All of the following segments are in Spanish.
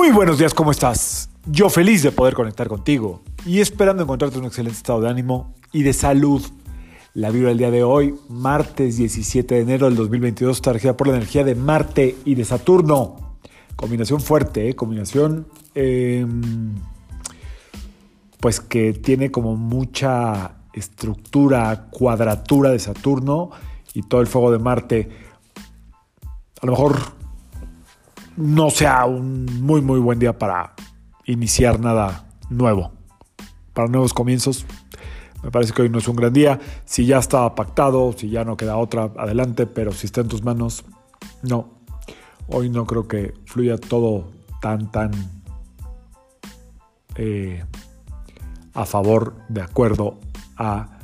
Muy buenos días, ¿cómo estás? Yo feliz de poder conectar contigo y esperando encontrarte en un excelente estado de ánimo y de salud. La vibra del día de hoy, martes 17 de enero del 2022, está regida por la energía de Marte y de Saturno. Combinación fuerte, ¿eh? combinación eh, pues que tiene como mucha estructura, cuadratura de Saturno y todo el fuego de Marte. A lo mejor no sea un muy muy buen día para iniciar nada nuevo. Para nuevos comienzos, me parece que hoy no es un gran día. Si ya estaba pactado, si ya no queda otra, adelante, pero si está en tus manos, no. Hoy no creo que fluya todo tan, tan eh, a favor, de acuerdo a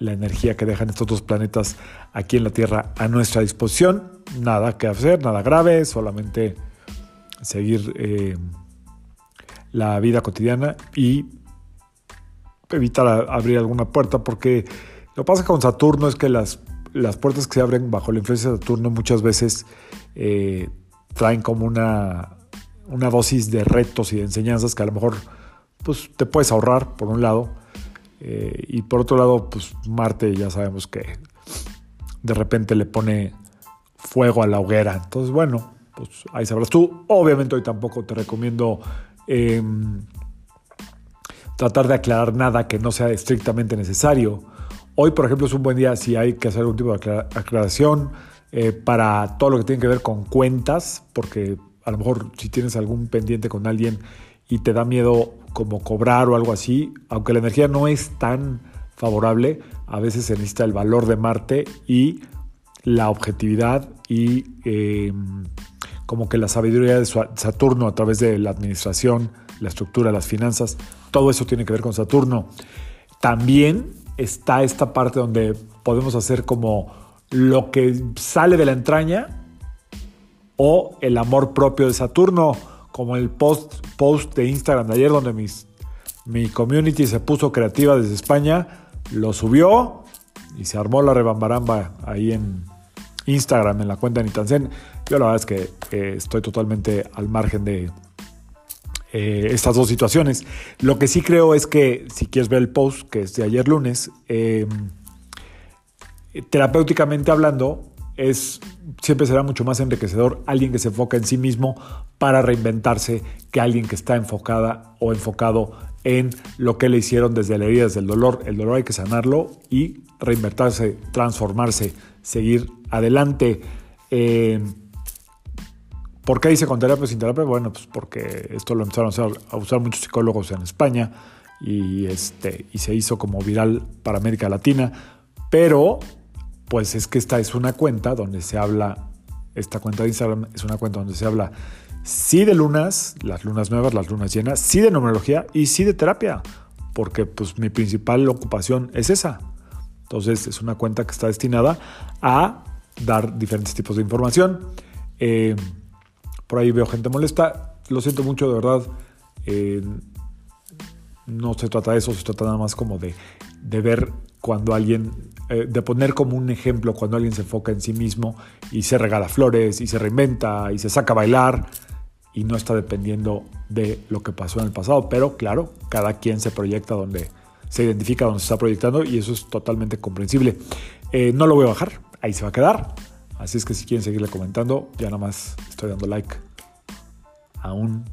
la energía que dejan estos dos planetas aquí en la Tierra a nuestra disposición. Nada que hacer, nada grave, solamente seguir eh, la vida cotidiana y evitar abrir alguna puerta, porque lo que pasa con Saturno es que las, las puertas que se abren bajo la influencia de Saturno muchas veces eh, traen como una, una dosis de retos y de enseñanzas que a lo mejor pues, te puedes ahorrar, por un lado, eh, y por otro lado, pues Marte ya sabemos que de repente le pone fuego a la hoguera. Entonces, bueno, pues ahí sabrás tú. Obviamente hoy tampoco te recomiendo em, tratar de aclarar nada que no sea estrictamente necesario. Hoy, por ejemplo, es un buen día si hay que hacer algún tipo de aclaración eh, para todo lo que tiene que ver con cuentas, porque a lo mejor si tienes algún pendiente con alguien y te da miedo como cobrar o algo así, aunque la energía no es tan favorable, a veces se necesita el valor de Marte y la objetividad y em, como que la sabiduría de Saturno a través de la administración, la estructura, las finanzas, todo eso tiene que ver con Saturno. También está esta parte donde podemos hacer como lo que sale de la entraña o el amor propio de Saturno como el post, de Instagram de ayer donde mi community se puso creativa desde España, lo subió y se armó la rebambaramba ahí en Instagram, en la cuenta de Nitansen. Yo la verdad es que estoy totalmente al margen de eh, estas dos situaciones. Lo que sí creo es que si quieres ver el post, que es de ayer lunes, eh, terapéuticamente hablando, es siempre será mucho más enriquecedor alguien que se enfoca en sí mismo para reinventarse que alguien que está enfocada o enfocado en lo que le hicieron desde la herida, desde el dolor. El dolor hay que sanarlo y reinventarse, transformarse, seguir adelante. Eh, ¿Por qué dice con terapia sin terapia? Bueno, pues porque esto lo empezaron a usar, muchos psicólogos en España y, este, y se hizo como viral para América Latina, pero pues es que esta es una cuenta donde se habla, esta cuenta de Instagram es una cuenta donde se habla sí de lunas, las lunas nuevas, las lunas llenas, sí de numerología y sí de terapia, porque pues mi principal ocupación es esa. Entonces es una cuenta que está destinada a dar diferentes tipos de información. Eh, por ahí veo gente molesta, lo siento mucho, de verdad. Eh, no se trata de eso, se trata nada más como de, de ver cuando alguien, eh, de poner como un ejemplo cuando alguien se enfoca en sí mismo y se regala flores y se reinventa y se saca a bailar y no está dependiendo de lo que pasó en el pasado. Pero claro, cada quien se proyecta donde se identifica, donde se está proyectando y eso es totalmente comprensible. Eh, no lo voy a bajar, ahí se va a quedar. Así es que si quieren seguirle comentando, ya nada más estoy dando like. Aún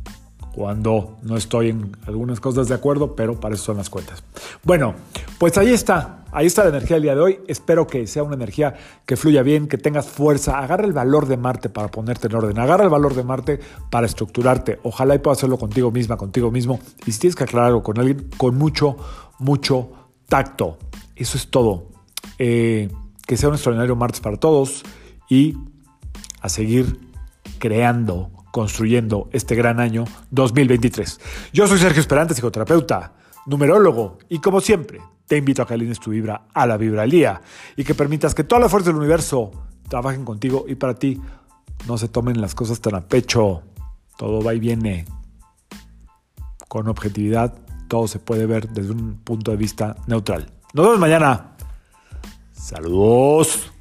cuando no estoy en algunas cosas de acuerdo, pero para eso son las cuentas. Bueno, pues ahí está, ahí está la energía del día de hoy. Espero que sea una energía que fluya bien, que tengas fuerza. Agarra el valor de Marte para ponerte en orden. Agarra el valor de Marte para estructurarte. Ojalá y puedas hacerlo contigo misma, contigo mismo. Y si tienes que aclarar algo con alguien, con mucho, mucho tacto. Eso es todo. Eh, que sea un extraordinario martes para todos y a seguir creando construyendo este gran año 2023. Yo soy Sergio Esperante, psicoterapeuta, numerólogo, y como siempre, te invito a que alines tu vibra a la vibra al día y que permitas que todas las fuerzas del universo trabajen contigo y para ti no se tomen las cosas tan a pecho. Todo va y viene con objetividad, todo se puede ver desde un punto de vista neutral. Nos vemos mañana. Saludos.